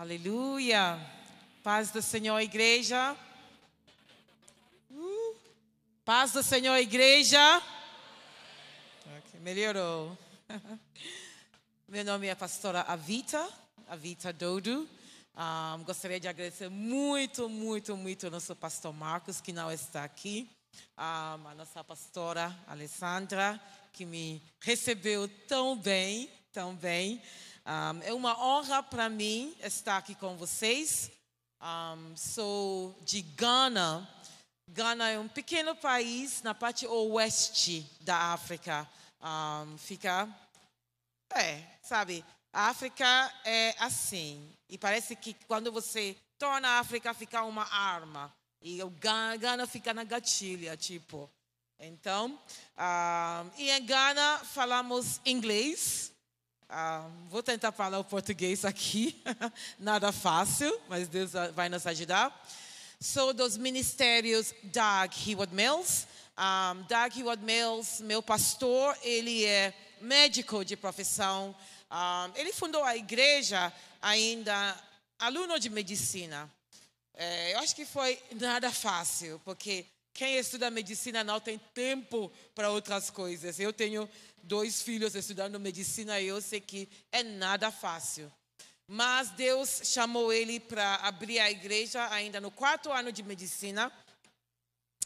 Aleluia. Paz do Senhor, igreja. Uh. Paz do Senhor, igreja. Okay, melhorou. Meu nome é a pastora Avita, Avita Dodo. Um, gostaria de agradecer muito, muito, muito ao nosso pastor Marcos, que não está aqui. Um, a nossa pastora Alessandra, que me recebeu tão bem, tão bem. Um, é uma honra para mim estar aqui com vocês. Um, sou de Ghana. Ghana é um pequeno país na parte oeste da África. Um, fica. É, sabe? A África é assim. E parece que quando você torna a África ficar uma arma. E o Ghana fica na gatilha, tipo. Então, e em Ghana falamos inglês. Ah, vou tentar falar o português aqui, nada fácil, mas Deus vai nos ajudar. Sou dos ministérios Doug Heward Mills. Um, Doug Heward Mills, meu pastor, ele é médico de profissão. Um, ele fundou a igreja ainda aluno de medicina. É, eu acho que foi nada fácil, porque quem estuda medicina não tem tempo para outras coisas. Eu tenho dois filhos estudando medicina eu sei que é nada fácil. Mas Deus chamou ele para abrir a igreja ainda no quarto ano de medicina.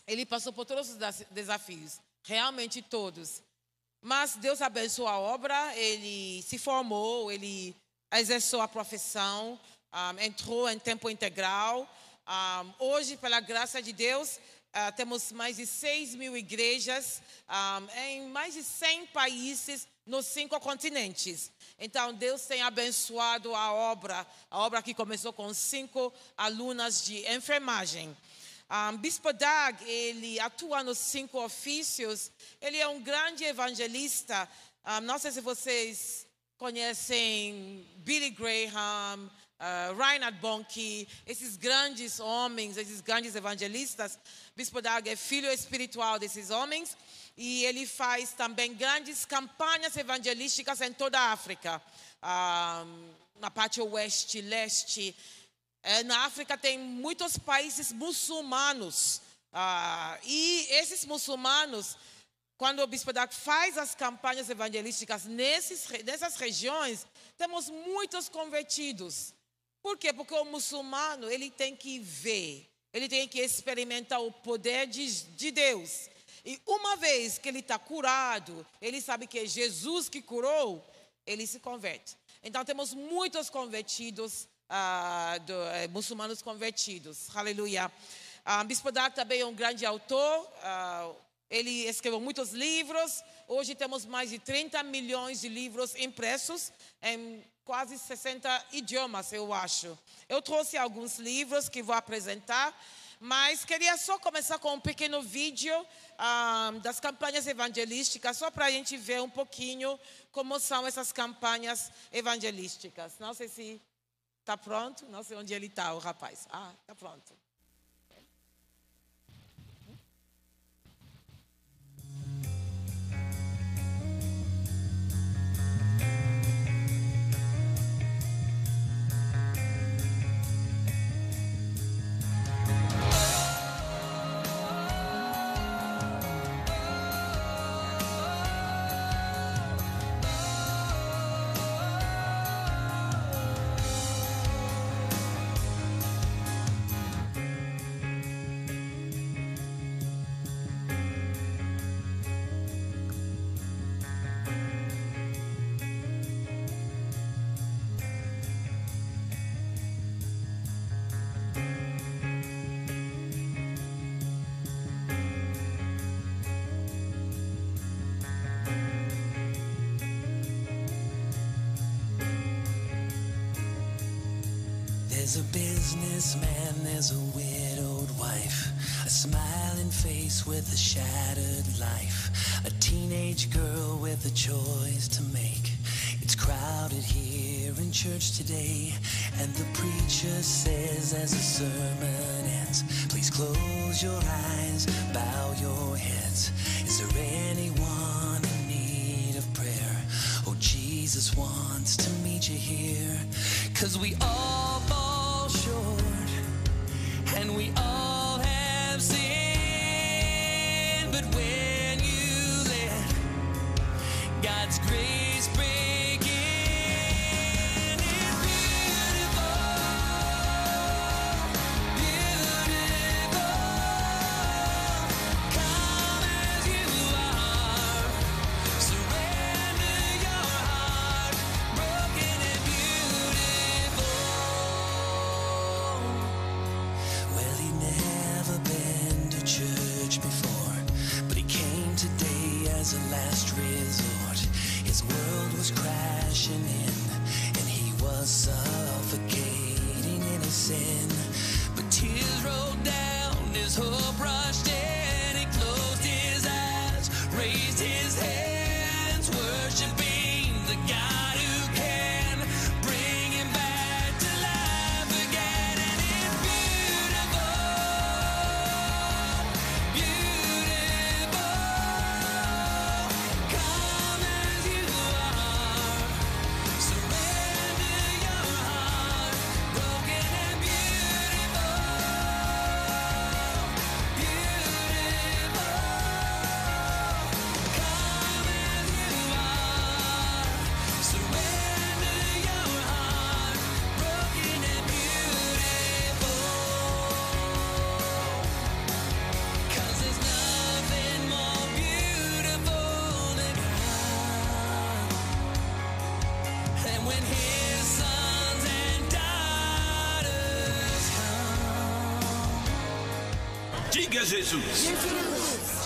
Ele passou por todos os desafios, realmente todos. Mas Deus abençoou a obra, ele se formou, ele exerceu a profissão, um, entrou em tempo integral. Um, hoje, pela graça de Deus, Uh, temos mais de 6 mil igrejas um, em mais de 100 países nos cinco continentes. Então, Deus tem abençoado a obra, a obra que começou com cinco alunas de enfermagem. Um, Bispo Dag, ele atua nos cinco ofícios, ele é um grande evangelista. Um, não sei se vocês conhecem Billy Graham, uh, Reinhard Bonnke, esses grandes homens, esses grandes evangelistas. Bispo Dag é filho espiritual desses homens e ele faz também grandes campanhas evangelísticas em toda a África, uh, na parte oeste, leste. É, na África tem muitos países muçulmanos uh, e esses muçulmanos quando o Bispo Dag faz as campanhas evangelísticas nesses, nessas regiões, temos muitos convertidos. Por quê? Porque o muçulmano, ele tem que ver, ele tem que experimentar o poder de, de Deus. E uma vez que ele está curado, ele sabe que é Jesus que curou, ele se converte. Então temos muitos convertidos, uh, do, uh, muçulmanos convertidos. Aleluia. Uh, Bispo Dag também é um grande autor. Uh, ele escreveu muitos livros. Hoje temos mais de 30 milhões de livros impressos em quase 60 idiomas, eu acho. Eu trouxe alguns livros que vou apresentar, mas queria só começar com um pequeno vídeo ah, das campanhas evangelísticas, só para a gente ver um pouquinho como são essas campanhas evangelísticas. Não sei se está pronto, não sei onde ele está, o rapaz. Ah, está pronto. There's a businessman, there's a widowed wife, a smiling face with a shattered life, a teenage girl with a choice to make. It's crowded here in church today, and the preacher says as the sermon ends, please close your eyes, bow your heads. Is there anyone in need of prayer? Oh, Jesus wants to meet you here, cause we all sure. Diga a Jesus,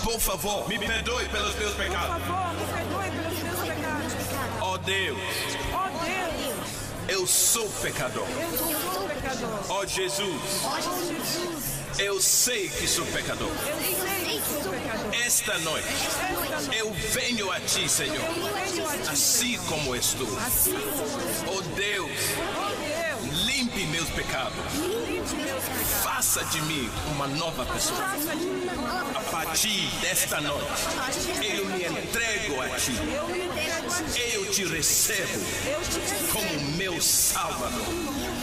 por favor, me perdoe pelos meus Por pecados. favor, me perdoe pelos meus pecados. Ó Deus, Ó Deus, eu sou pecador. eu sou pecador. Ó Jesus, Ó Jesus, eu sei que sou pecador. Esta noite eu venho a Ti, Senhor, assim como estou. Ó Deus, limpe meus pecados. Faça de mim uma nova pessoa. A partir desta noite, eu me entrego a Ti. Eu te recebo como meu Salvador.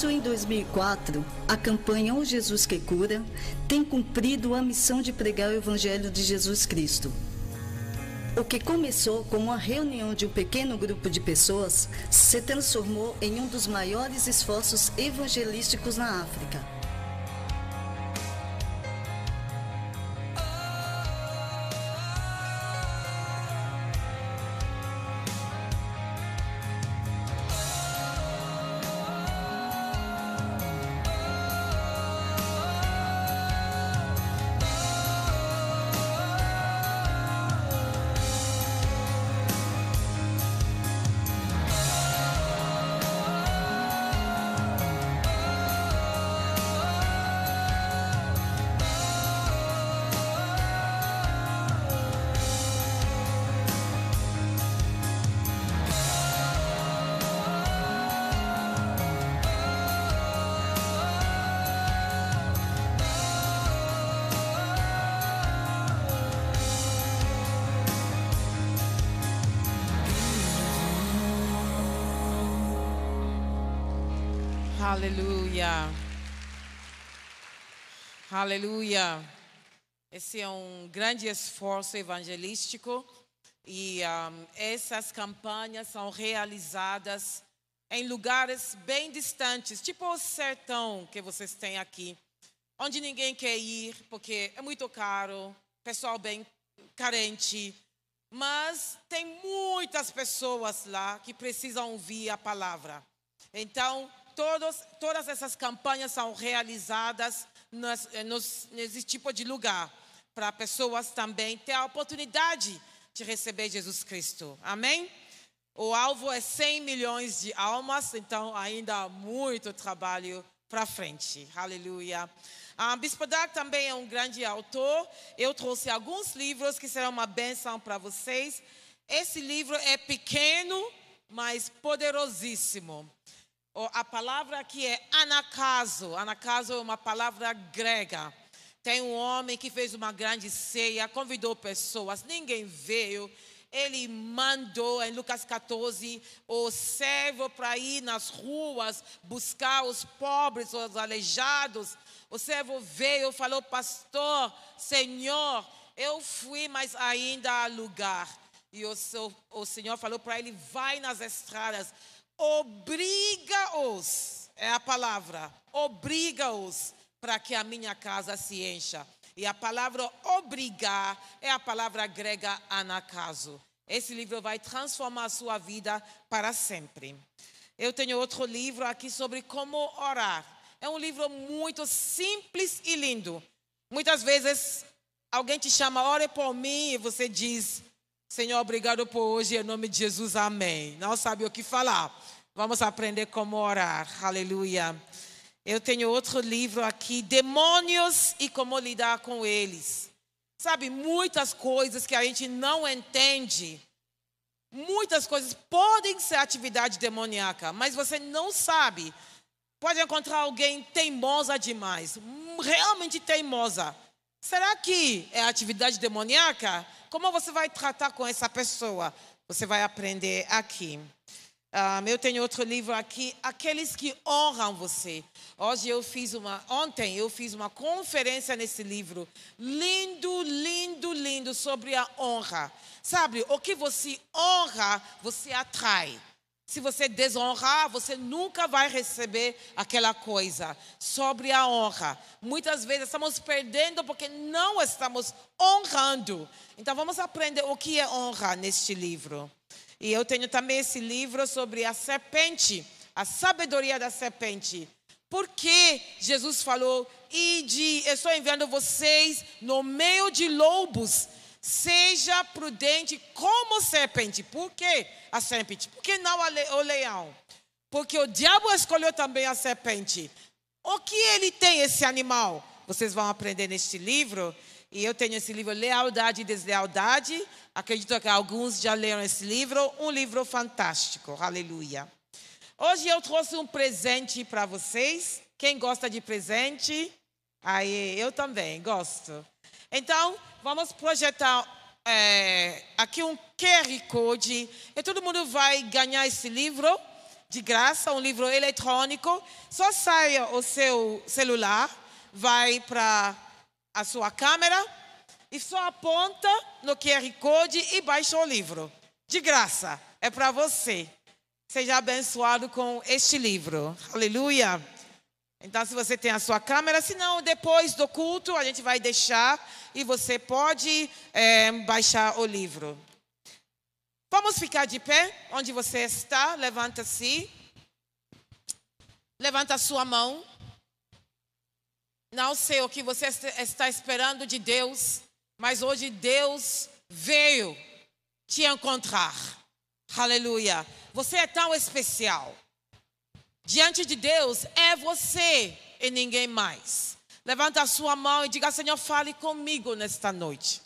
Início em 2004, a campanha O Jesus que Cura tem cumprido a missão de pregar o Evangelho de Jesus Cristo. O que começou com uma reunião de um pequeno grupo de pessoas se transformou em um dos maiores esforços evangelísticos na África. Aleluia. Aleluia. Esse é um grande esforço evangelístico e ahm, essas campanhas são realizadas em lugares bem distantes, tipo o sertão que vocês têm aqui, onde ninguém quer ir porque é muito caro, pessoal bem carente. Mas tem muitas pessoas lá que precisam ouvir a palavra. Então, todos, todas essas campanhas são realizadas nas, nos, nesse tipo de lugar, para pessoas também ter a oportunidade de receber Jesus Cristo. Amém? O alvo é 100 milhões de almas, então ainda há muito trabalho para frente. Aleluia. A Bispo Dag também é um grande autor. Eu trouxe alguns livros que serão uma benção para vocês. Esse livro é pequeno, mas poderosíssimo. A palavra aqui é anacaso. Anacaso é uma palavra grega. Tem um homem que fez uma grande ceia, convidou pessoas, ninguém veio. Ele mandou em Lucas 14 o servo para ir nas ruas buscar os pobres, os aleijados, o servo veio falou, pastor, Senhor, eu fui, mas ainda há lugar. E o, o Senhor falou para ele, vai nas estradas, obriga-os, é a palavra, obriga-os para que a minha casa se encha. E a palavra obrigar é a palavra grega anacaso. Esse livro vai transformar a sua vida para sempre. Eu tenho outro livro aqui sobre como orar. É um livro muito simples e lindo. Muitas vezes alguém te chama, ore por mim, e você diz, Senhor, obrigado por hoje, em nome de Jesus, amém. Não sabe o que falar. Vamos aprender como orar. Aleluia. Eu tenho outro livro aqui, Demônios e como lidar com eles. Sabe, muitas coisas que a gente não entende, muitas coisas podem ser atividade demoníaca, mas você não sabe Pode encontrar alguém teimosa demais, realmente teimosa. Será que é atividade demoníaca? Como você vai tratar com essa pessoa? Você vai aprender aqui. Um, eu tenho outro livro aqui, aqueles que honram você. Hoje eu fiz uma, ontem eu fiz uma conferência nesse livro, lindo, lindo, lindo sobre a honra. Sabe, o que você honra, você atrai. Se você desonrar, você nunca vai receber aquela coisa. Sobre a honra. Muitas vezes estamos perdendo porque não estamos honrando. Então vamos aprender o que é honra neste livro. E eu tenho também esse livro sobre a serpente, a sabedoria da serpente. Por que Jesus falou: Ide, eu estou enviando vocês no meio de lobos Seja prudente como serpente. Por que a serpente? Por que não o leão? Porque o diabo escolheu também a serpente. O que ele tem, esse animal? Vocês vão aprender neste livro. E eu tenho esse livro, Lealdade e Deslealdade. Acredito que alguns já leram esse livro. Um livro fantástico. Aleluia. Hoje eu trouxe um presente para vocês. Quem gosta de presente? Aí, eu também gosto. Então, vamos projetar é, aqui um QR Code e todo mundo vai ganhar esse livro de graça, um livro eletrônico. Só saia o seu celular, vai para a sua câmera e só aponta no QR Code e baixa o livro. De graça, é para você. Seja abençoado com este livro. Aleluia. Então, se você tem a sua câmera, se não, depois do culto a gente vai deixar e você pode é, baixar o livro. Vamos ficar de pé onde você está. Levanta-se. Levanta a sua mão. Não sei o que você está esperando de Deus, mas hoje Deus veio te encontrar. Aleluia. Você é tão especial. Diante de Deus é você e ninguém mais. Levanta a sua mão e diga: Senhor, fale comigo nesta noite.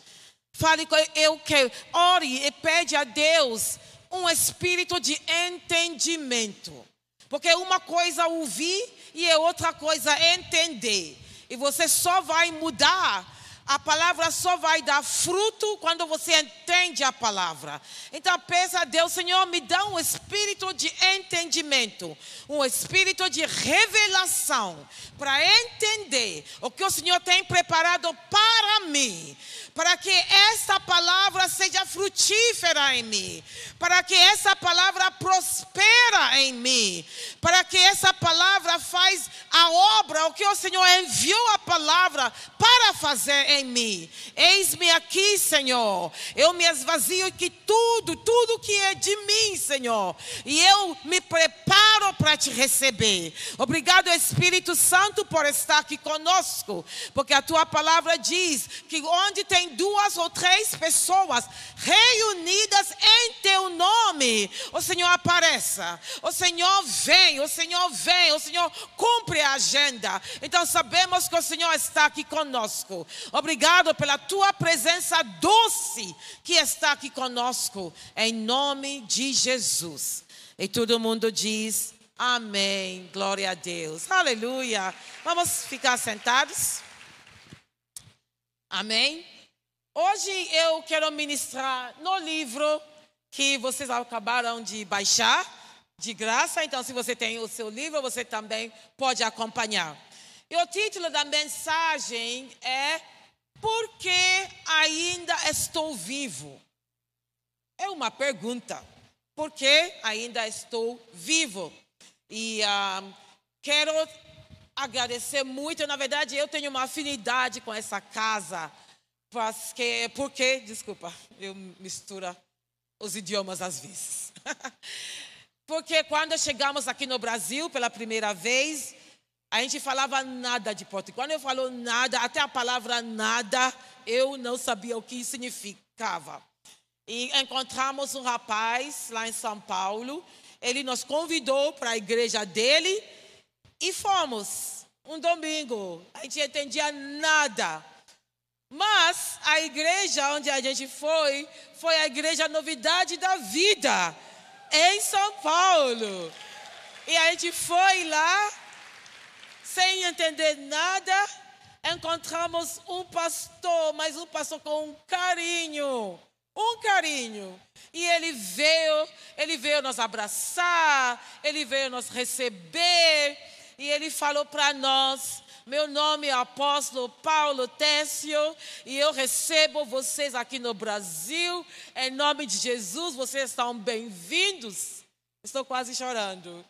Fale com eu que ore e pede a Deus um espírito de entendimento. Porque uma coisa ouvir e é outra coisa entender. E você só vai mudar A palavra só vai dar fruto quando você entende a palavra. Então peça a Deus, Senhor, me dá um espírito de entendimento, um espírito de revelação para entender o que o Senhor tem preparado para mim, para que essa palavra seja frutífera em mim, para que essa palavra prospera em mim, para que essa palavra faz a obra, o que o Senhor enviou a palavra para fazer em mim. Eis-me aqui, Senhor. Eu me esvazio que tudo, tudo que é de mim, Senhor. E eu me preparo para te receber. Obrigado, Espírito Santo, por estar aqui conosco, porque a tua palavra diz que onde tem duas ou três pessoas reunidas em teu nome, o Senhor apareça. O Senhor vem, o Senhor vem, o Senhor cumpre a agenda. Então sabemos que o Senhor está aqui conosco. Pela tua presença doce que está aqui conosco, em nome de Jesus. E todo mundo diz amém, glória a Deus, aleluia. Vamos ficar sentados? Amém. Hoje eu quero ministrar no livro que vocês acabaram de baixar, de graça. Então, se você tem o seu livro, você também pode acompanhar. E o título da mensagem é Por que ainda estou vivo? É uma pergunta. Por que ainda estou vivo? E uh, quero agradecer muito. Na verdade, eu tenho uma afinidade com essa casa. Porque, porque desculpa, eu misturo os idiomas às vezes. porque quando chegamos aqui no Brasil pela primeira vez, a gente falava nada de português. Quando eu falo nada, até a palavra nada, eu não sabia o que significava. E encontramos um rapaz lá em São Paulo. Ele nos convidou para a igreja dele e fomos. Um domingo. A gente não entendia nada. Mas a igreja onde a gente foi, foi a igreja Novidade da Vida, em São Paulo. E a gente foi lá, sem entender nada, encontramos um pastor, mas um pastor com um carinho, um carinho. E ele veio, ele veio nos abraçar, ele veio nos receber, e ele falou para nós meu nome é Apóstolo Paulo Técio e eu recebo vocês aqui no Brasil. Em nome de Jesus, vocês estão bem-vindos. Estou quase chorando.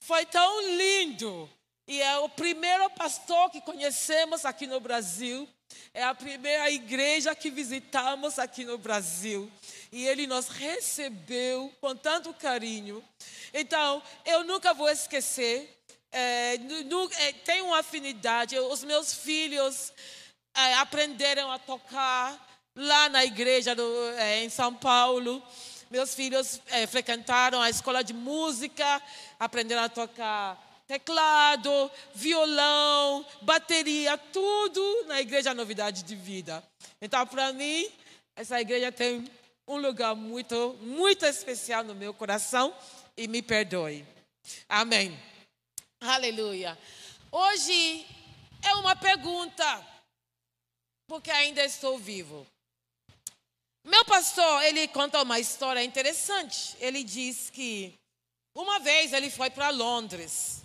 Foi tão lindo. E é o primeiro pastor que conhecemos aqui no Brasil. É a primeira igreja que visitamos aqui no Brasil. E ele nos recebeu com tanto carinho. Então, eu nunca vou esquecer é, é, tem uma afinidade. Os meus filhos é, aprenderam a tocar lá na igreja do, é, em São Paulo. Meus filhos é, frequentaram a escola de música, aprenderam a tocar teclado, violão, bateria, tudo na igreja Novidade de Vida. Então, para mim, essa igreja tem um lugar muito, muito especial no meu coração e me perdoe. Amém. Aleluia. Hoje é uma pergunta, porque ainda estou vivo. Meu pastor, ele conta uma história interessante. Ele diz que uma vez ele foi para Londres.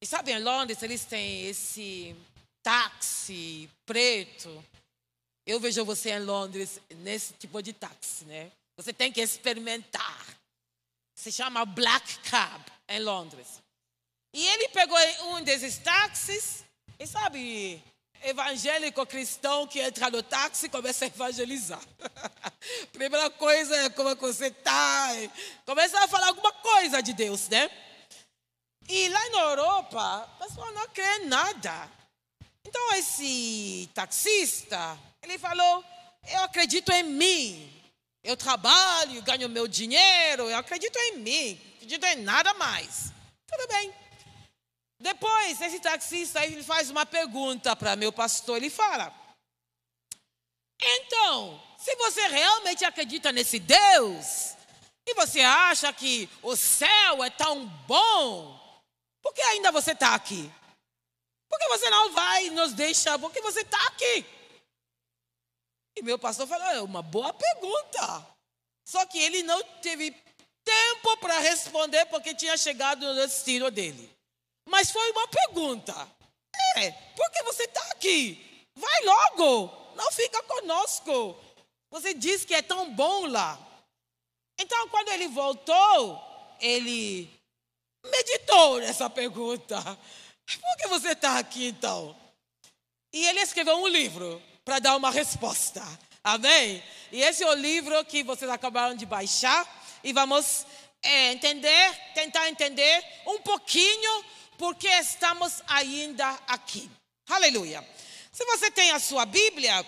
E sabe, em Londres eles têm esse táxi preto. Eu vejo você em Londres nesse tipo de táxi, né? Você tem que experimentar. Se chama Black Cab em Londres. E ele pegou um desses táxis, e sabe, evangélico cristão que entra no táxi começa a evangelizar. Primeira coisa é como você está, começa a falar alguma coisa de Deus, né? E lá na Europa, o pessoal não crê em nada. Então esse taxista, ele falou, eu acredito em mim. Eu trabalho, ganho meu dinheiro, eu acredito em mim, acredito em nada mais. Tudo bem. Depois, esse taxista ele faz uma pergunta para meu pastor. Ele fala: Então, se você realmente acredita nesse Deus, e você acha que o céu é tão bom, por que ainda você está aqui? Por que você não vai e nos deixa? Por que você está aqui? E meu pastor falou: é uma boa pergunta. Só que ele não teve tempo para responder porque tinha chegado no destino dele. Mas foi uma pergunta. É, por que você está aqui? Vai logo, não fica conosco. Você diz que é tão bom lá. Então, quando ele voltou, ele meditou nessa pergunta. Por que você está aqui então? E ele escreveu um livro para dar uma resposta. Amém? E esse é o livro que vocês acabaram de baixar. E vamos é, entender, tentar entender um pouquinho porque estamos ainda aqui. Aleluia. Se você tem a sua Bíblia,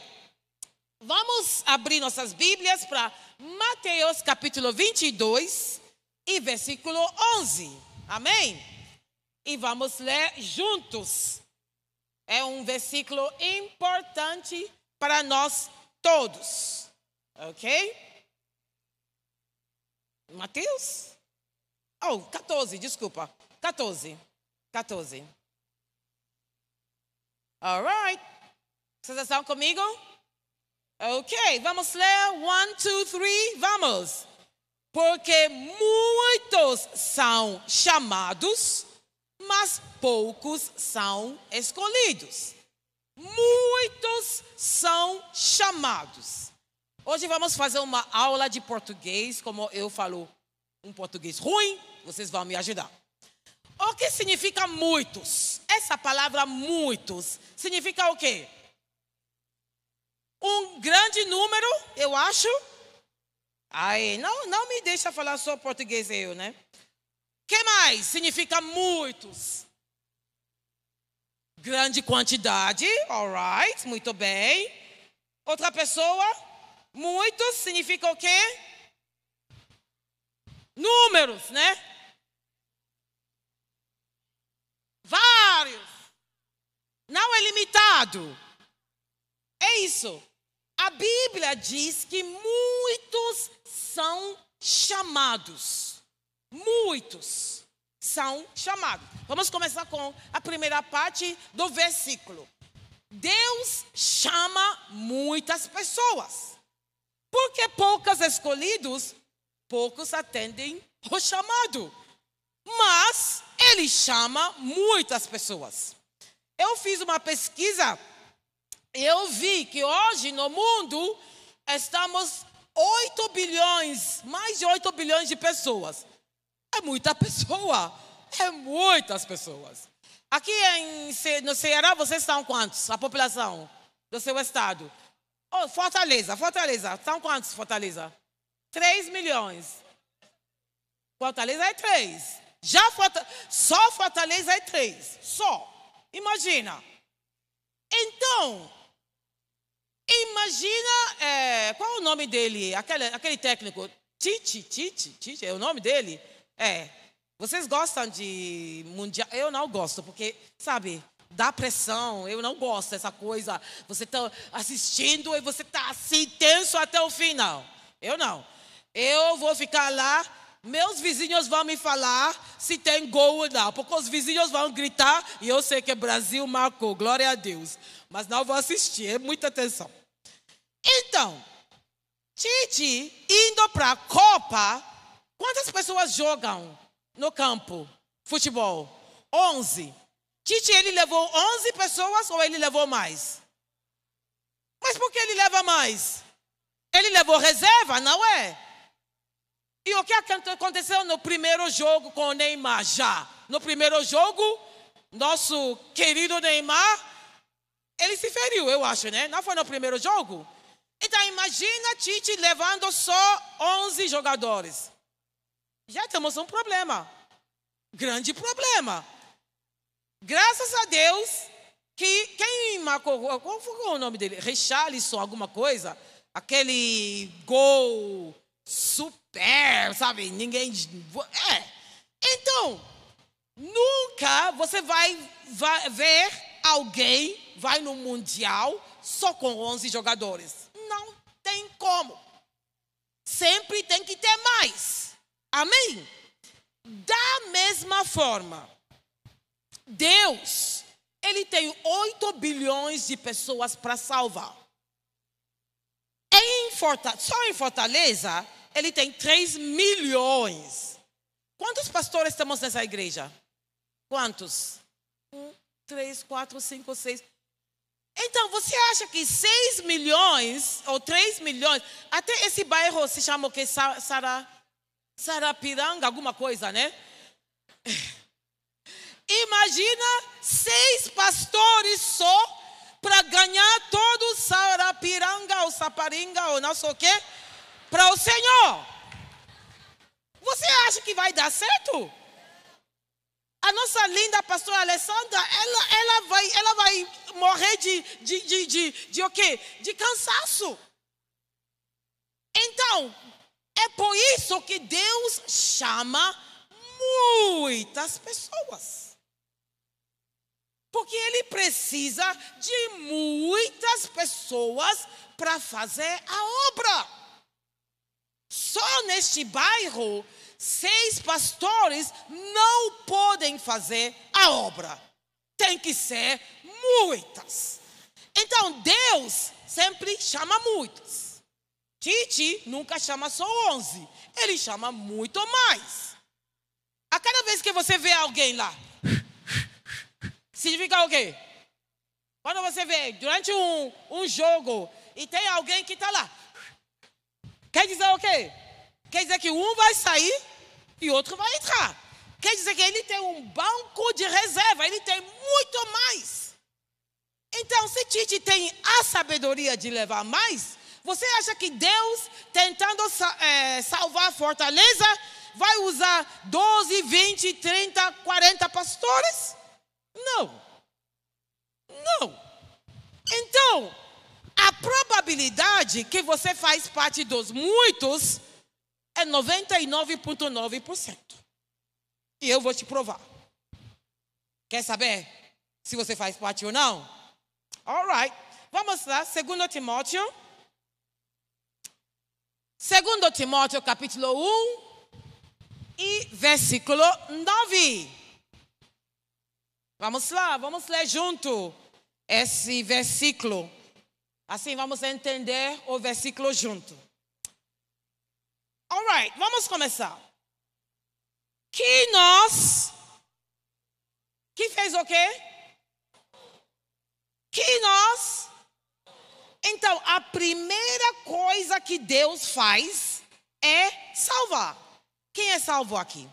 vamos abrir nossas Bíblias para Mateus capítulo 22 e versículo 11. Amém? E vamos ler juntos. É um versículo importante para nós todos. Ok? Mateus? Oh, 14, desculpa. 14. 14. All right. Vocês estão comigo? Ok, vamos ler. One, two, three, vamos. Porque muitos são chamados, mas poucos são escolhidos. Muitos são chamados. Hoje vamos fazer uma aula de português, como eu falo um português ruim, vocês vão me ajudar. O que significa muitos? Essa palavra muitos significa o quê? Um grande número, eu acho. Aí, não, não me deixa falar só português eu, né? que mais significa muitos? Grande quantidade, alright, muito bem. Outra pessoa, muitos significa o quê? Números, né? Vários. Não é limitado. É isso. A Bíblia diz que muitos são chamados. Muitos são chamados. Vamos começar com a primeira parte do versículo. Deus chama muitas pessoas. Porque poucas escolhidos, poucos atendem o chamado. Mas ele chama muitas pessoas. Eu fiz uma pesquisa eu vi que hoje no mundo estamos 8 bilhões, mais de 8 bilhões de pessoas. É muita pessoa. É muitas pessoas. Aqui em, no Ceará, vocês estão quantos? A população do seu estado. Oh, Fortaleza, Fortaleza. São quantos, Fortaleza? 3 milhões. Fortaleza é 3. Já Fortaleza, só Fortaleza é 3. Só. Imagina. Então, Imagina, é, qual é o nome dele? Aquele, aquele técnico, Tite, Tite, Tite, é o nome dele? É. Vocês gostam de mundial? Eu não gosto, porque, sabe, dá pressão. Eu não gosto dessa coisa. Você está assistindo e você está assim, tenso até o final. Eu não. Eu vou ficar lá, meus vizinhos vão me falar se tem gol ou não, porque os vizinhos vão gritar e eu sei que Brasil marcou, glória a Deus. Mas não vou assistir, é muita atenção. Então, Tite indo para a Copa, quantas pessoas jogam no campo? Futebol? 11. Tite, ele levou 11 pessoas ou ele levou mais? Mas por que ele leva mais? Ele levou reserva, não é? E o que aconteceu no primeiro jogo com o Neymar já? No primeiro jogo, nosso querido Neymar, ele se feriu, eu acho, né? Não foi no primeiro jogo? Então imagina Tite levando só 11 jogadores. Já temos um problema. Grande problema. Graças a Deus que quem marcou, qual foi o nome dele? Richarlison, alguma coisa? Aquele gol super, sabe? Ninguém. É. Então, nunca você vai, vai ver alguém vai no Mundial só com 11 jogadores tem como. Sempre tem que ter mais. Amém? Da mesma forma, Deus, Ele tem 8 bilhões de pessoas para salvar. Forta- só em Fortaleza, ele tem 3 milhões. Quantos pastores temos nessa igreja? Quantos? Um, três, quatro, cinco, seis. Então, você acha que 6 milhões ou 3 milhões, até esse bairro se chama o que? Sa- Sara, Sarapiranga, alguma coisa, né? Imagina seis pastores só para ganhar todo Sarapiranga ou Saparinga ou não sei o quê para o Senhor. Você acha que vai dar certo? A nossa linda pastora Alessandra, ela, ela, vai, ela vai morrer de, de, de, de, de o quê? De cansaço. Então, é por isso que Deus chama muitas pessoas. Porque Ele precisa de muitas pessoas para fazer a obra. Só neste bairro, seis pastores não podem fazer a obra. Tem que ser muitas. Então Deus sempre chama muitos. Titi nunca chama só 11, ele chama muito mais. A cada vez que você vê alguém lá, significa o quê? Quando você vê durante um, um jogo e tem alguém que está lá, quer dizer o quê? Quer dizer que um vai sair e outro vai entrar. Quer dizer que ele tem um banco de reserva, ele tem muito mais. Então, se Tite tem a sabedoria de levar mais, você acha que Deus, tentando eh, salvar Fortaleza, vai usar 12, 20, 30, 40 pastores? Não. Não. Então, a probabilidade que você faz parte dos muitos é 99,9%. E eu vou te provar. Quer saber se você faz parte ou não? Alright. Vamos lá, 2 Timóteo. 2 Timóteo, capítulo 1 e versículo 9. Vamos lá, vamos ler junto esse versículo. Assim vamos entender o versículo junto. Alright, vamos começar. Que nós. Que fez o quê? Que nós. Então, a primeira coisa que Deus faz é salvar. Quem é salvo aqui?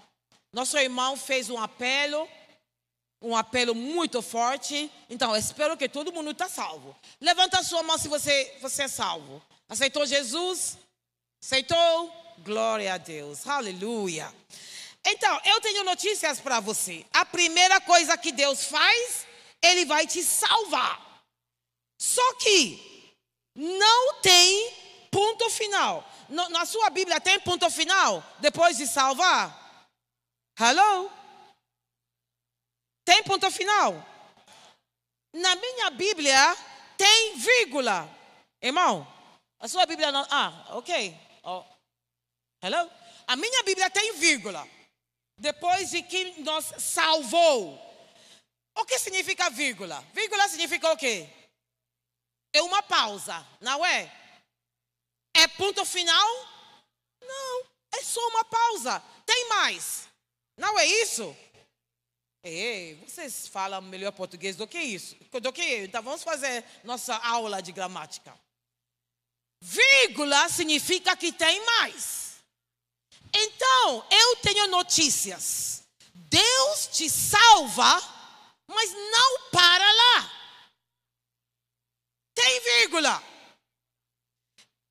Nosso irmão fez um apelo, um apelo muito forte. Então, espero que todo mundo está salvo. Levanta a sua mão se você, você é salvo. Aceitou Jesus? Aceitou? Glória a Deus. Aleluia. Então, eu tenho notícias para você. A primeira coisa que Deus faz, Ele vai te salvar. Só que não tem ponto final. No- na sua Bíblia tem ponto final depois de salvar? Hello? Tem ponto final? Na minha Bíblia tem vírgula. Irmão, a sua Bíblia não. Ah, ok. Oh. Hello? A minha Bíblia tem vírgula. Depois de que nos salvou. O que significa vírgula? Vírgula significa o quê? É uma pausa, não é? É ponto final? Não, é só uma pausa. Tem mais. Não é isso? Ei, vocês falam melhor português do que isso, do que eu. Então vamos fazer nossa aula de gramática. Vírgula significa que tem mais. Então, eu tenho notícias. Deus te salva, mas não para lá. Tem vírgula.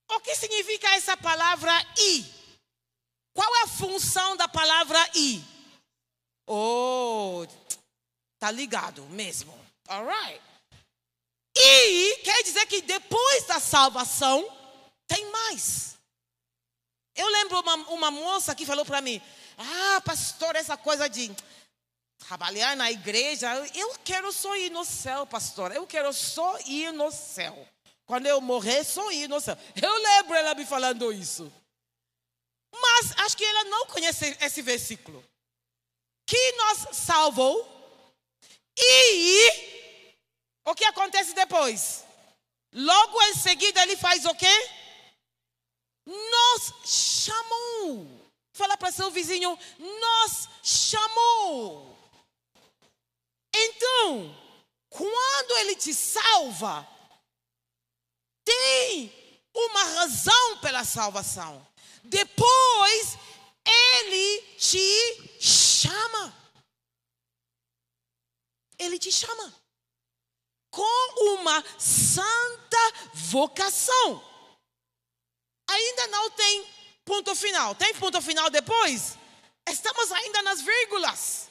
O que significa essa palavra i? Qual é a função da palavra i? Oh, tá ligado mesmo. Alright. E quer dizer que depois da salvação tem mais. Eu lembro uma, uma moça que falou para mim: Ah, pastor, essa coisa de trabalhar na igreja, eu quero só ir no céu, pastor. Eu quero só ir no céu. Quando eu morrer, só ir no céu. Eu lembro ela me falando isso. Mas acho que ela não conhece esse versículo. Que nos salvou e o que acontece depois? Logo em seguida ele faz o quê? Nos chamou. Fala para seu vizinho, nos chamou. Então, quando ele te salva, tem uma razão pela salvação. Depois, ele te chama. Ele te chama com uma santa vocação. Ainda não tem ponto final. Tem ponto final depois? Estamos ainda nas vírgulas.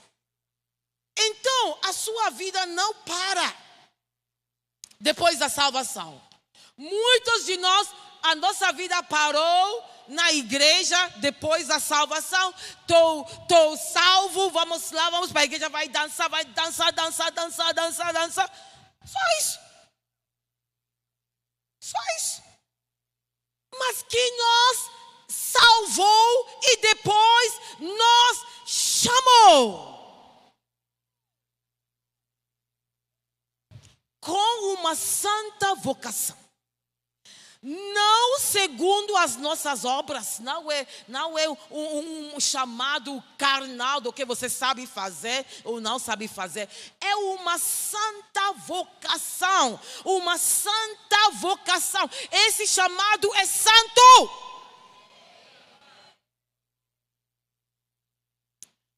Então, a sua vida não para depois da salvação. Muitos de nós, a nossa vida parou na igreja depois da salvação. Tô, tô salvo, vamos lá, vamos para a igreja, vai dançar, vai dançar, dançar, dançar, dançar, dançar. Só isso. Só isso. Mas que nos salvou e depois nos chamou. Com uma santa vocação não segundo as nossas obras, não é, não é um, um, chamado carnal do que você sabe fazer ou não sabe fazer, é uma santa vocação, uma santa vocação. Esse chamado é santo.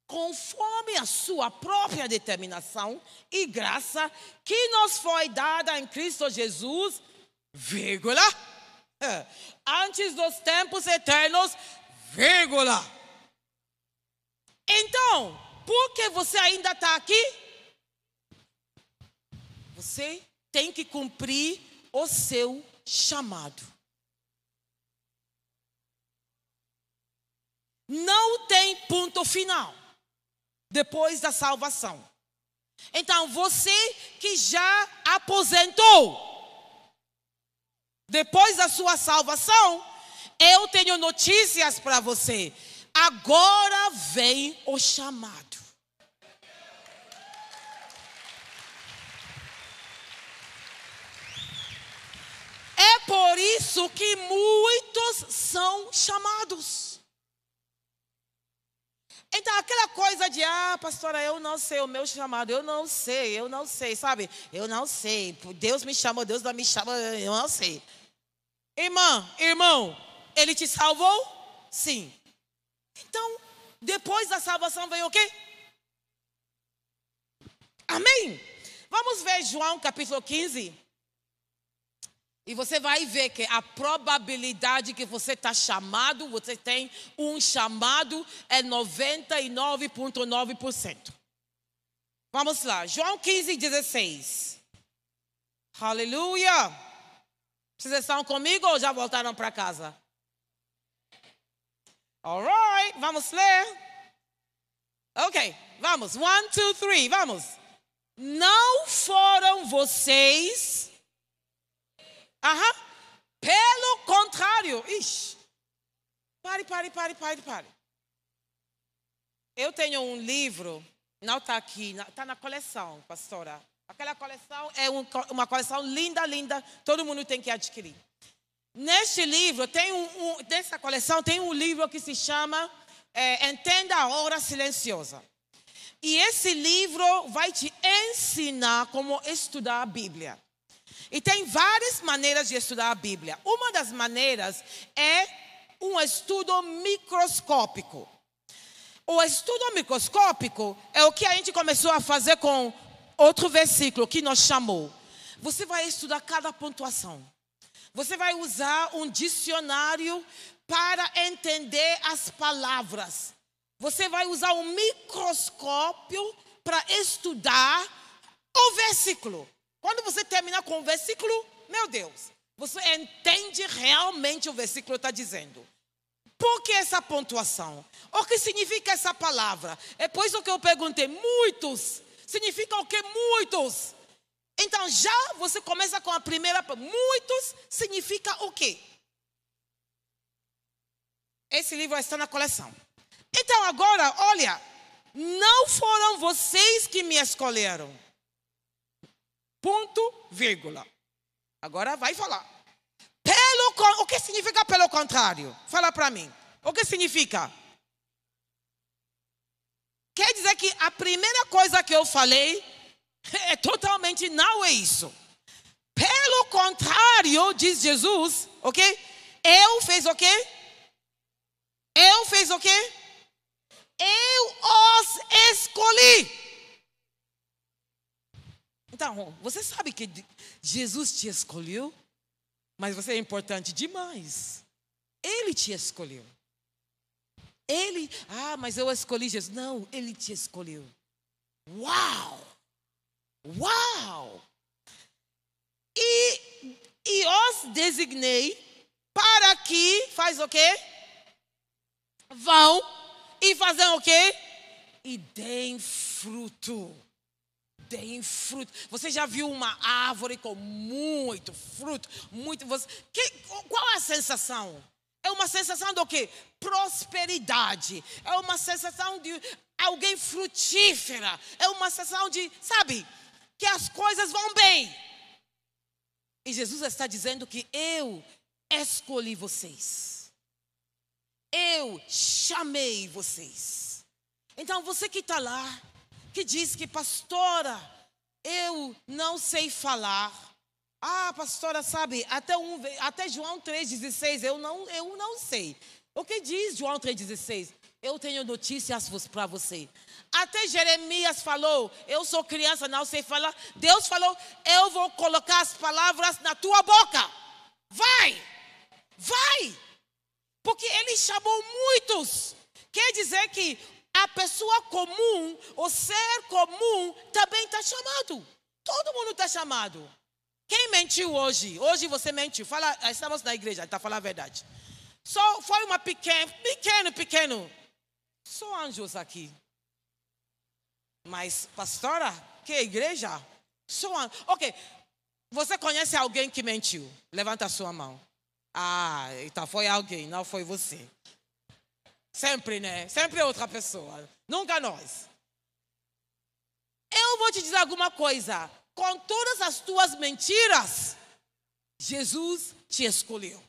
Conforme a sua própria determinação e graça que nos foi dada em Cristo Jesus, vírgula Antes dos tempos eternos, vírgula. Então, por que você ainda está aqui? Você tem que cumprir o seu chamado. Não tem ponto final depois da salvação. Então, você que já aposentou, depois da sua salvação, eu tenho notícias para você. Agora vem o chamado. É por isso que muitos são chamados. Então, aquela coisa de, ah, pastora, eu não sei o meu chamado, eu não sei, eu não sei, sabe? Eu não sei. Deus me chamou, Deus não me chama, eu não sei. Irmã, irmão, ele te salvou? Sim. Então, depois da salvação veio o quê? Amém? Vamos ver João capítulo 15. E você vai ver que a probabilidade que você está chamado, você tem um chamado, é 99,9%. Vamos lá, João 15, 16. Aleluia. Vocês estão comigo ou já voltaram para casa? Alright, vamos ler. Ok, vamos. One, two, three, vamos. Não foram vocês. Aham. Pelo contrário. Ixi. Pare, pare, pare, pare, pare. Eu tenho um livro, não está aqui, está na coleção, pastora. Aquela coleção é um, uma coleção linda, linda, todo mundo tem que adquirir. Neste livro, tem um, um nessa coleção, tem um livro que se chama é, Entenda a Hora Silenciosa. E esse livro vai te ensinar como estudar a Bíblia. E tem várias maneiras de estudar a Bíblia. Uma das maneiras é um estudo microscópico. O estudo microscópico é o que a gente começou a fazer com outro versículo que nos chamou. Você vai estudar cada pontuação. Você vai usar um dicionário para entender as palavras. Você vai usar um microscópio para estudar o versículo. Quando você terminar com o versículo, meu Deus, você entende realmente o versículo está dizendo. Por que essa pontuação? O que significa essa palavra? É por isso que eu perguntei. Muitos significa o que? Muitos. Então já você começa com a primeira. Muitos significa o quê? Esse livro está na coleção. Então agora, olha, não foram vocês que me escolheram. Ponto, vírgula. Agora vai falar. Pelo o que significa pelo contrário? Fala para mim. O que significa? Quer dizer que a primeira coisa que eu falei é totalmente não é isso. Pelo contrário, diz Jesus, ok? Eu fez o quê? Eu fez o quê? Eu os escolhi. Então, você sabe que Jesus te escolheu, mas você é importante demais. Ele te escolheu. Ele, ah, mas eu escolhi Jesus. Não, ele te escolheu. Uau! Uau! E, e os designei para que, faz o quê? Vão e fazer o quê? E deem fruto. Deem fruto. Você já viu uma árvore com muito fruto? Muito. Você, que, qual é a sensação? É uma sensação do quê? Prosperidade. É uma sensação de alguém frutífera. É uma sensação de, sabe, que as coisas vão bem. E Jesus está dizendo que eu escolhi vocês. Eu chamei vocês. Então você que está lá, que diz que, pastora, eu não sei falar. Ah, pastora, sabe, até, um, até João 3,16, eu não, eu não sei. O que diz João 3,16? Eu tenho notícias para você. Até Jeremias falou: Eu sou criança, não sei falar. Deus falou: Eu vou colocar as palavras na tua boca. Vai, vai. Porque ele chamou muitos. Quer dizer que a pessoa comum, o ser comum, também está chamado. Todo mundo está chamado. Quem mentiu hoje? Hoje você mentiu. Fala, estamos na igreja, está falando a verdade. Só foi uma pequena, pequeno, pequeno. Só anjos aqui. Mas, pastora, que igreja? Só anjos. Ok. Você conhece alguém que mentiu? Levanta a sua mão. Ah, então foi alguém, não foi você. Sempre, né? Sempre outra pessoa. Nunca nós. Eu vou te dizer alguma coisa. Com todas as tuas mentiras, Jesus te escolheu.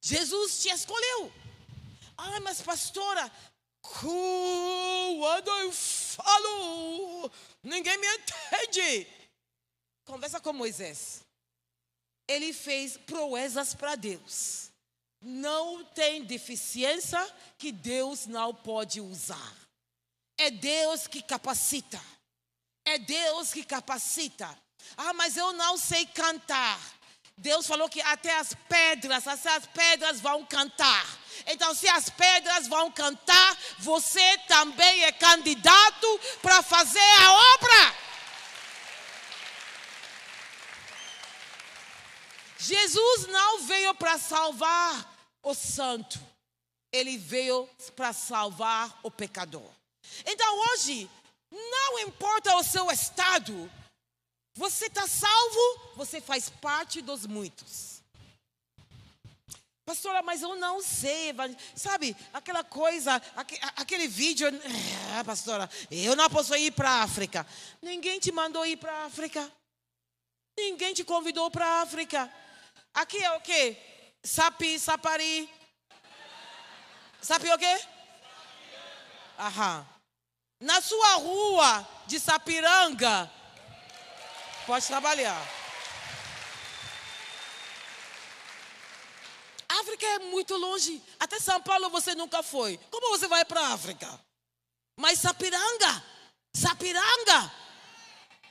Jesus te escolheu. Ai, mas pastora, quando eu falo, ninguém me entende. Conversa com Moisés. Ele fez proezas para Deus. Não tem deficiência que Deus não pode usar. É Deus que capacita. É Deus que capacita. Ah, mas eu não sei cantar. Deus falou que até as pedras, até as pedras vão cantar. Então, se as pedras vão cantar, você também é candidato para fazer a obra. Jesus não veio para salvar o santo, ele veio para salvar o pecador. Então, hoje, não importa o seu estado, você está salvo, você faz parte dos muitos. Pastora, mas eu não sei, sabe, aquela coisa, aquele vídeo, ah, pastora, eu não posso ir para a África. Ninguém te mandou ir para a África. Ninguém te convidou para a África. Aqui é o quê? Sapi, sapari. Sabe o quê? Aham. Na sua rua de Sapiranga, pode trabalhar. África é muito longe. Até São Paulo você nunca foi. Como você vai para a África? Mas Sapiranga, Sapiranga,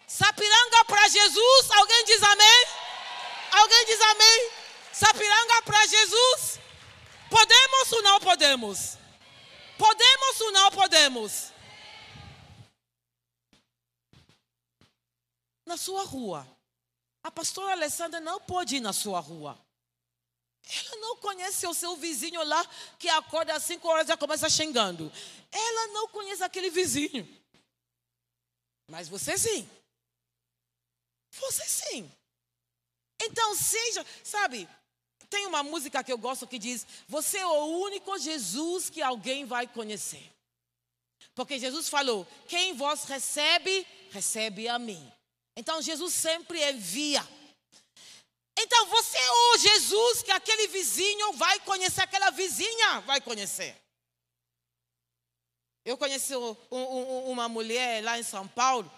Sapiranga para Jesus. Alguém diz amém? Alguém diz amém? Sapiranga para Jesus? Podemos ou não podemos? Podemos ou não podemos? Na sua rua. A pastora Alessandra não pode ir na sua rua. Ela não conhece o seu vizinho lá que acorda às 5 horas e já começa xingando. Ela não conhece aquele vizinho. Mas você sim. Você sim. Então seja, sabe, tem uma música que eu gosto que diz: Você é o único Jesus que alguém vai conhecer. Porque Jesus falou: Quem vos recebe, recebe a mim. Então Jesus sempre envia. Então Então você é o Jesus que aquele vizinho vai conhecer, aquela vizinha vai conhecer. Eu conheci um, um, uma mulher lá em São Paulo.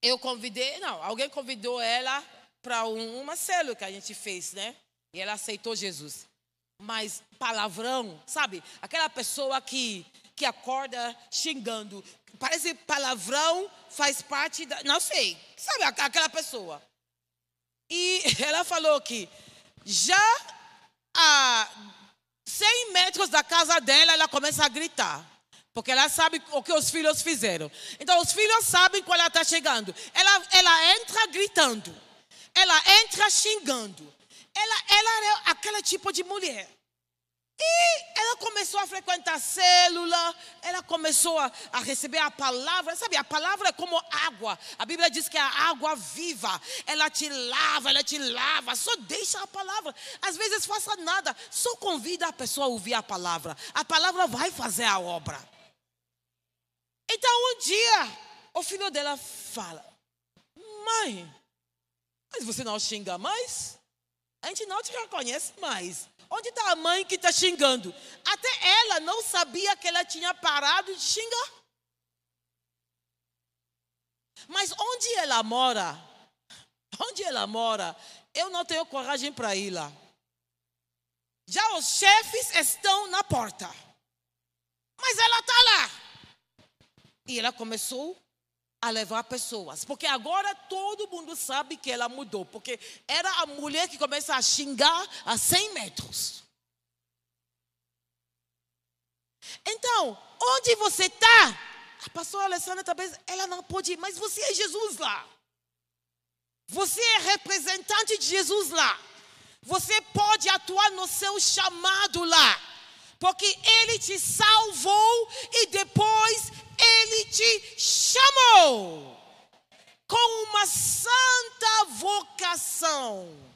Eu convidei, não, alguém convidou ela para um, uma célula que a gente fez, né? E ela aceitou Jesus. Mas palavrão, sabe? Aquela pessoa que, que acorda xingando. Parece palavrão faz parte da. Não sei. Sabe aquela pessoa? E ela falou que já a 100 metros da casa dela, ela começa a gritar. Porque ela sabe o que os filhos fizeram. Então, os filhos sabem quando ela está chegando. Ela, ela entra gritando. Ela entra xingando. Ela, ela é aquele tipo de mulher. E ela começou a frequentar a célula, ela começou a, a, receber a palavra. Sabe, a palavra é como água. A Bíblia diz que é a água viva. Ela te lava, ela te lava. Só deixa a palavra. Às vezes faça nada, só convida a pessoa a ouvir a palavra. A palavra vai fazer a obra. Então um dia, o filho dela fala: Mãe, mas você não xinga mais? A gente não te reconhece mais. Onde está a mãe que está xingando? Até ela não sabia que ela tinha parado de xingar. Mas onde ela mora? Onde ela mora? Eu não tenho coragem para ir lá. Já os chefes estão na porta. Mas ela está lá. E ela começou a levar pessoas. Porque agora todo mundo sabe que ela mudou. Porque era a mulher que começa a xingar a 100 metros. Então, onde você está? A pastora Alessandra talvez ela não pode ir, mas você é Jesus lá. Você é representante de Jesus lá. Você pode atuar no seu chamado lá. Porque ele te salvou e depois ele te chamou com uma santa vocação.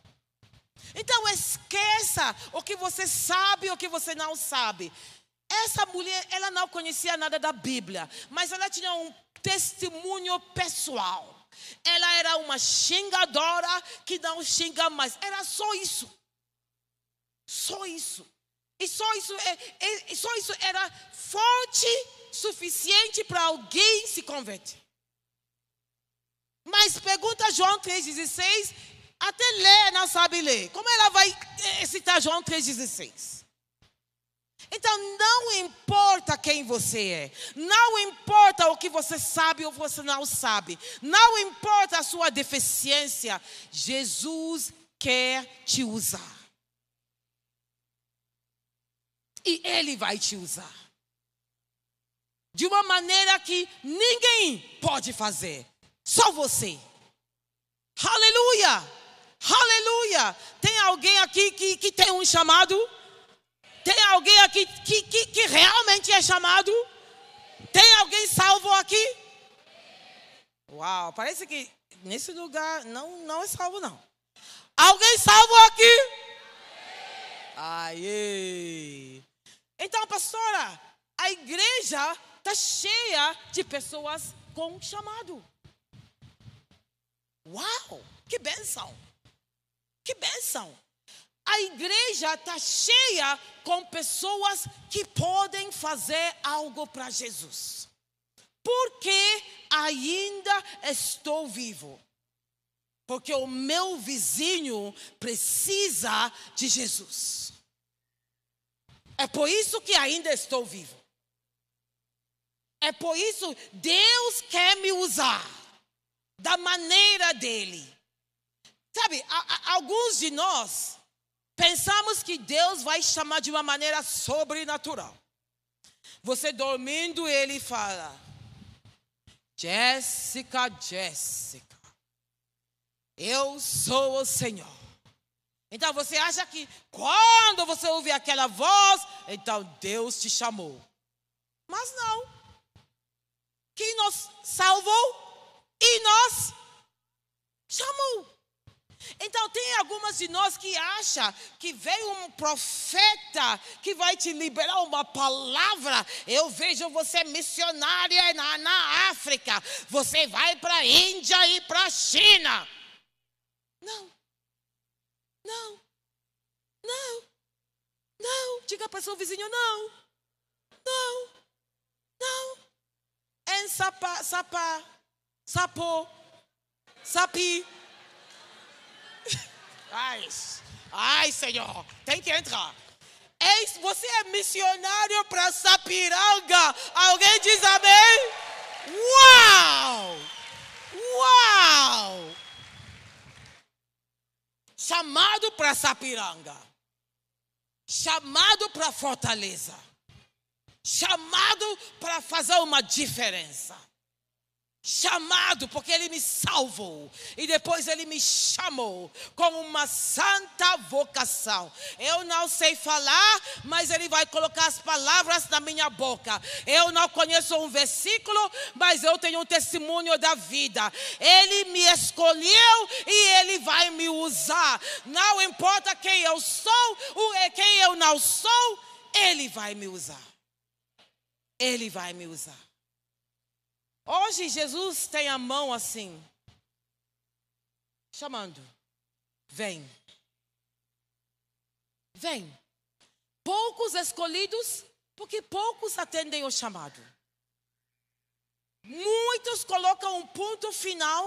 Então esqueça o que você sabe e o que você não sabe. Essa mulher, ela não conhecia nada da Bíblia, mas ela tinha um testemunho pessoal. Ela era uma xingadora que não xinga mais. Era só isso. Só isso. E só isso, é, é, só isso era forte suficiente para alguém se converter. Mas pergunta João 3,16, até ler não sabe ler. Como ela vai eh, citar João 3,16? Então não importa quem você é, não importa o que você sabe ou você não sabe, não importa a sua deficiência, Jesus quer te usar. E Ele vai te usar de uma maneira que ninguém pode fazer, só você. Aleluia! Aleluia! Tem alguém aqui que, que tem um chamado? Tem alguém aqui que, que, que realmente é chamado? Tem alguém salvo aqui? Uau, parece que nesse lugar não, não é salvo, não. Alguém salvo aqui? Aê! Então, pastora, a igreja está cheia de pessoas com chamado. Uau, que benção! Que benção! A igreja está cheia com pessoas que podem fazer algo para Jesus. Porque ainda estou vivo. Porque o meu vizinho precisa de Jesus. É por isso que ainda estou vivo. É por isso Deus quer me usar da maneira dele. Sabe, a, a, alguns de nós pensamos que Deus vai chamar de uma maneira sobrenatural. Você dormindo, ele fala: Jéssica, Jéssica, eu sou o Senhor. Então você acha que quando você ouvir aquela voz, então Deus te chamou. Mas não nos salvou e nos chamou. Então tem algumas de nós que acham que veio um profeta que vai te liberar uma palavra. Eu vejo você missionária na, na África. Você vai para a Índia e para a China. Não. Não. Não. Não. Diga para seu vizinho, não. Não. Não. Em sapa, sapa, sapo, sapi. Ai, ai, Senhor, tem que entrar. Eis, você é missionário para Sapiranga. Alguém diz amém? Uau! Uau! Chamado para Sapiranga. Chamado para Fortaleza. Chamado para fazer uma diferença chamado, porque ele me salvou e depois ele me chamou com uma santa vocação. Eu não sei falar, mas ele vai colocar as palavras na minha boca. Eu não conheço um versículo, mas eu tenho um testemunho da vida. Ele me escolheu e ele vai me usar. Não importa quem eu sou, quem eu não sou, ele vai me usar. Ele vai me usar. Hoje Jesus tem a mão assim, chamando: vem, vem. Poucos escolhidos, porque poucos atendem o chamado. Muitos colocam um ponto final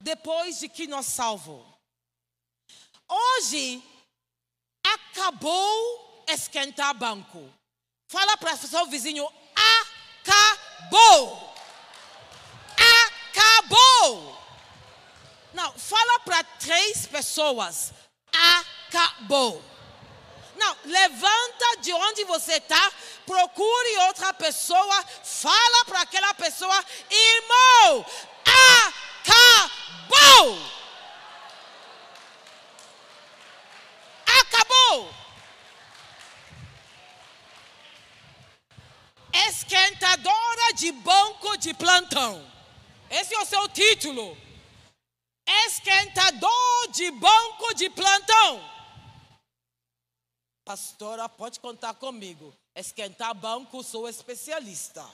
depois de que nos salvou. Hoje acabou esquentar banco. Fala para o seu vizinho: acabou acabou. Não, fala para três pessoas. Acabou. Não, levanta de onde você está, procure outra pessoa, fala para aquela pessoa, irmão, acabou. Acabou. Esquentadora de banco de plantão. Esse é o seu título. Esquentador de banco de plantão. Pastora, pode contar comigo. Esquentar banco, sou especialista.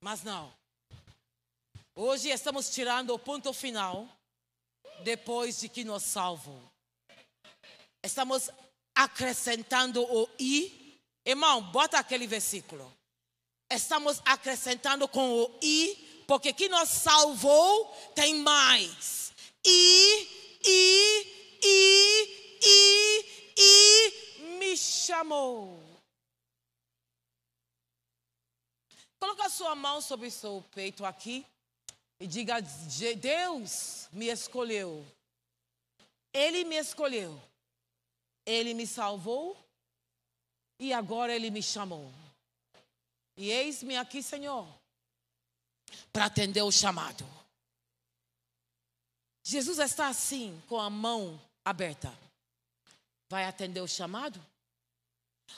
Mas não. Hoje estamos tirando o ponto final depois de que nos salvo. Estamos acrescentando o i. Irmão, bota aquele versículo estamos acrescentando com o i, porque que nos salvou tem mais. I, i, i, i, i me chamou. Coloca sua mão sobre seu peito aqui e diga: Deus me escolheu. Ele me escolheu. Ele me salvou e agora ele me chamou. E eis-me aqui, Senhor, para atender o chamado. Jesus está assim, com a mão aberta. Vai atender o chamado?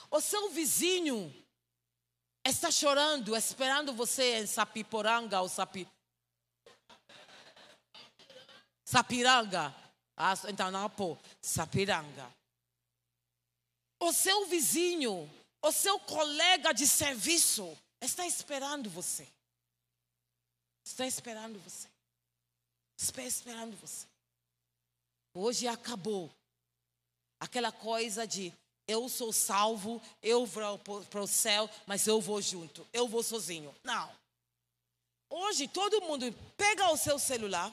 O seu vizinho está chorando, esperando você em Sapiporanga ou Sapi... Sapiranga. Ah, então não, pô, Sapiranga. O seu vizinho o seu colega de serviço está esperando você. Está esperando você. Está esperando você. Hoje acabou aquela coisa de eu sou salvo, eu vou para o céu, mas eu vou junto, eu vou sozinho. Não. Hoje todo mundo pega o seu celular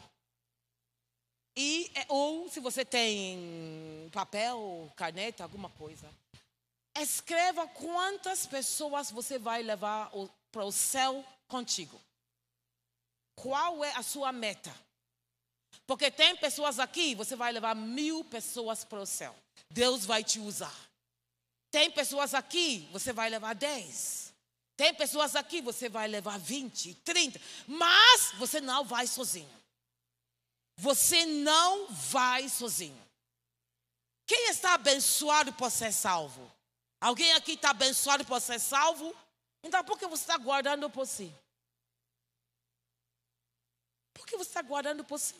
e é, ou se você tem papel, caneta, alguma coisa, Escreva quantas pessoas você vai levar para o céu contigo. Qual é a sua meta? Porque tem pessoas aqui, você vai levar mil pessoas para o céu. Deus vai te usar. Tem pessoas aqui, você vai levar dez. Tem pessoas aqui, você vai levar vinte, trinta. Mas você não vai sozinho. Você não vai sozinho. Quem está abençoado por ser salvo? Alguém aqui está abençoado por ser salvo? Então por que você está guardando por si? Por que você está guardando por si?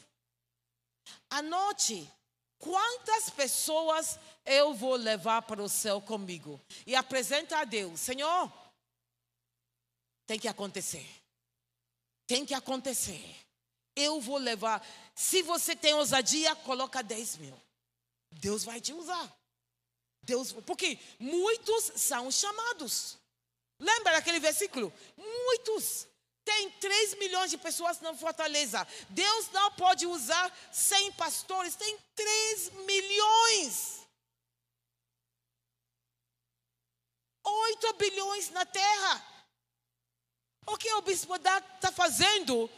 Anote quantas pessoas eu vou levar para o céu comigo. E apresenta a Deus, Senhor, tem que acontecer. Tem que acontecer. Eu vou levar. Se você tem ousadia, coloca 10 mil. Deus vai te usar. Deus, porque muitos são chamados. Lembra daquele versículo? Muitos. Tem 3 milhões de pessoas na Fortaleza. Deus não pode usar 100 pastores. Tem 3 milhões. 8 bilhões na terra. O que o bispo está fazendo?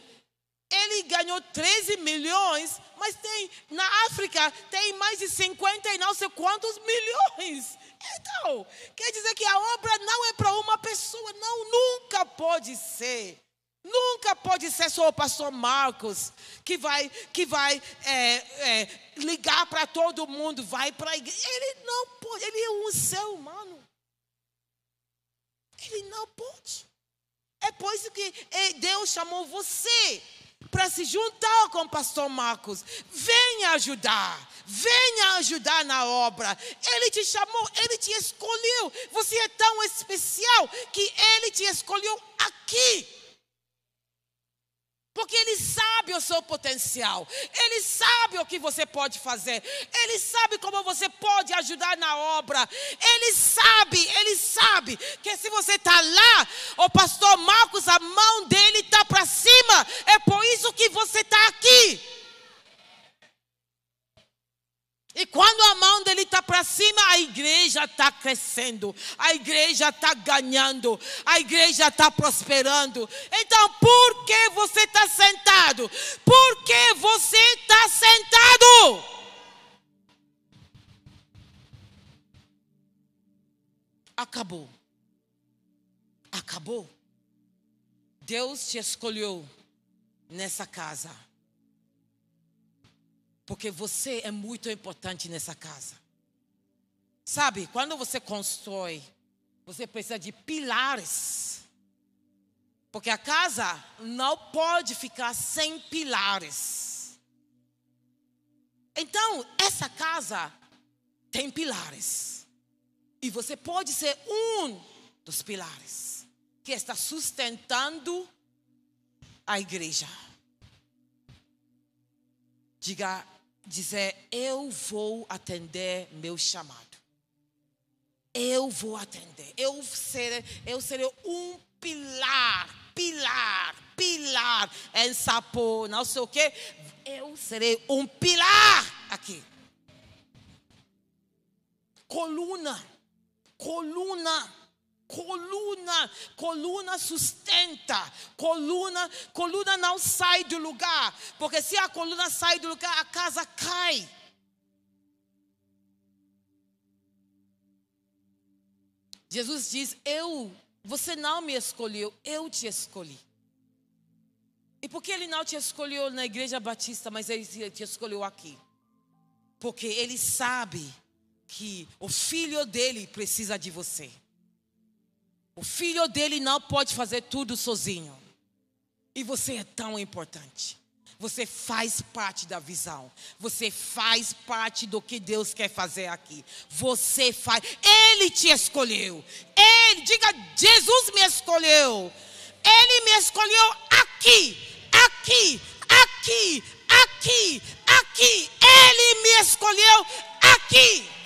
Ele ganhou 13 milhões, mas tem na África tem mais de 50 e não sei quantos milhões. Então, quer dizer que a obra não é para uma pessoa, não, nunca pode ser. Nunca pode ser só o pastor Marcos que vai, que vai é, é, ligar para todo mundo, vai para a igreja. Ele não pode, ele é um ser humano. Ele não pode. É por isso que é, Deus chamou você para se juntar com o pastor Marcos. Venha ajudar. Venha ajudar na obra. Ele te chamou, ele te escolheu. Você é tão especial que ele te escolheu aqui. Porque Ele sabe o seu potencial, Ele sabe o que você pode fazer, Ele sabe como você pode ajudar na obra, Ele sabe, Ele sabe que se você está lá, o pastor Marcos, a mão dele está para cima, é por isso que você está aqui. E quando a mão dele está para cima, a igreja está crescendo, a igreja está ganhando, a igreja está prosperando. Então, por que você está sentado? Por que você está sentado? Acabou. Acabou. Deus te escolheu nessa casa porque você é muito importante nessa casa. Sabe, quando você constrói, você precisa de pilares. Porque a casa não pode ficar sem pilares. Então, essa casa tem pilares. E você pode ser um dos pilares que está sustentando a igreja. Diga dizer: Eu vou atender meu chamado. Eu vou atender. Eu serei, eu serei um pilar, pilar, pilar em Sapo, não sei o quê. Eu serei um pilar aqui. Coluna, coluna coluna, coluna sustenta, coluna, coluna não sai do lugar, porque se a coluna sai do lugar, a casa cai. Jesus diz: Eu, você não me escolheu, eu te escolhi. E por que ele não te escolheu na igreja batista, mas ele te escolheu aqui? Porque ele sabe que o filho dele precisa de você. O filho dele não pode fazer tudo sozinho. E você é tão importante. Você faz parte da visão. Você faz parte do que Deus quer fazer aqui. Você faz. Ele te escolheu. Ele, diga, Jesus me escolheu. Ele me escolheu aqui, aqui, aqui, aqui, aqui. Ele me escolheu aqui.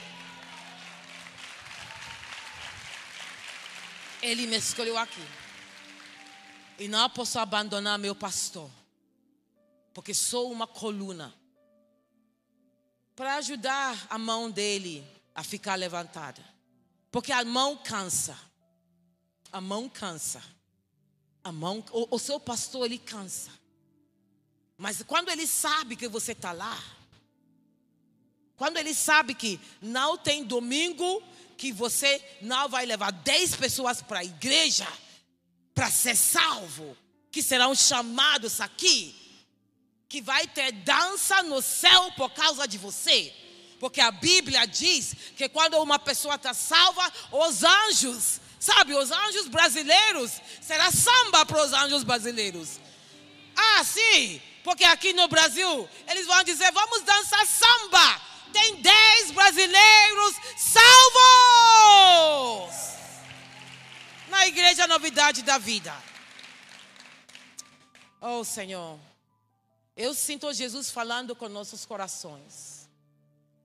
Ele me escolheu aqui. E não posso abandonar meu pastor. Porque sou uma coluna. Para ajudar a mão dele a ficar levantada. Porque a mão cansa. A mão cansa. A mão, o, o seu pastor ele cansa. Mas quando ele sabe que você está lá, quando ele sabe que não tem domingo que você não vai levar 10 pessoas para a igreja para ser salvo, que serão chamados aqui, que vai ter dança no céu por causa de você. Porque a Bíblia diz que quando uma pessoa está salva, os anjos, sabe, os anjos brasileiros, será samba para os anjos brasileiros. Ah, sim, porque aqui no Brasil eles vão dizer: vamos dançar samba tem dez brasileiros salvos na igreja Novidade da Vida. Oh Senhor, Eu sinto Jesus falando com nossos corações.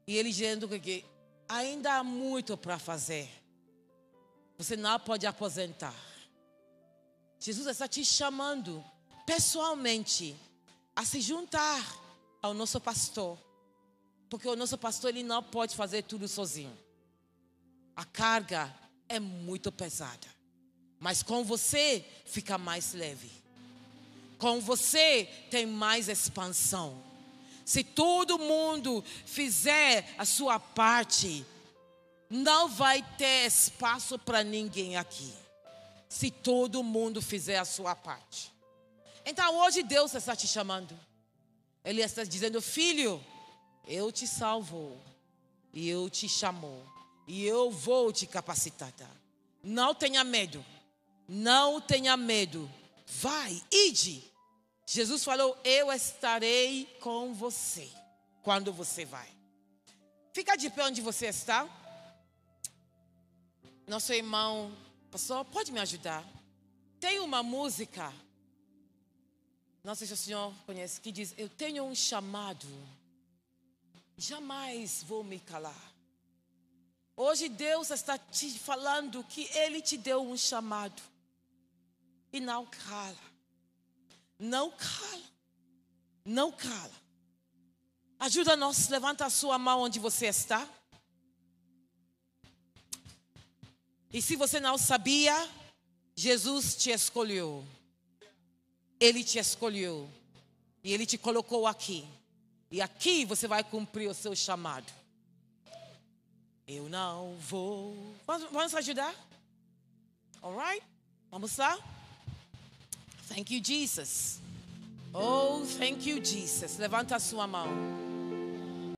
E Ele dizendo que ainda há muito para fazer. Você não pode aposentar. Jesus está te chamando pessoalmente a se juntar ao nosso pastor. Porque o nosso pastor ele não pode fazer tudo sozinho. A carga é muito pesada. Mas com você fica mais leve. Com você tem mais expansão. Se todo mundo fizer a sua parte, não vai ter espaço para ninguém aqui. Se todo mundo fizer a sua parte. Então hoje Deus está te chamando. Ele está dizendo: Filho, eu te salvo. E eu te chamo. E eu vou te capacitar. Não tenha medo. Não tenha medo. Vai, ide. Jesus falou: Eu estarei com você quando você vai. Fica de pé onde você está. Nosso irmão, pastor, pode me ajudar? Tem uma música, não sei se o senhor conhece, que diz: Eu tenho um chamado, jamais vou me calar. Hoje Deus está te falando que Ele te deu um chamado. E não cala. Não cala. Não cala. Ajuda-nos, levanta a sua mão onde você está. E se você não sabia, Jesus te escolheu. Ele te escolheu. E ele te colocou aqui. E aqui você vai cumprir o seu chamado. Eu não vou. Vamos, vamos ajudar? Alright? Vamos lá? Thank you, Jesus. Oh, thank you, Jesus. Levanta a sua mão.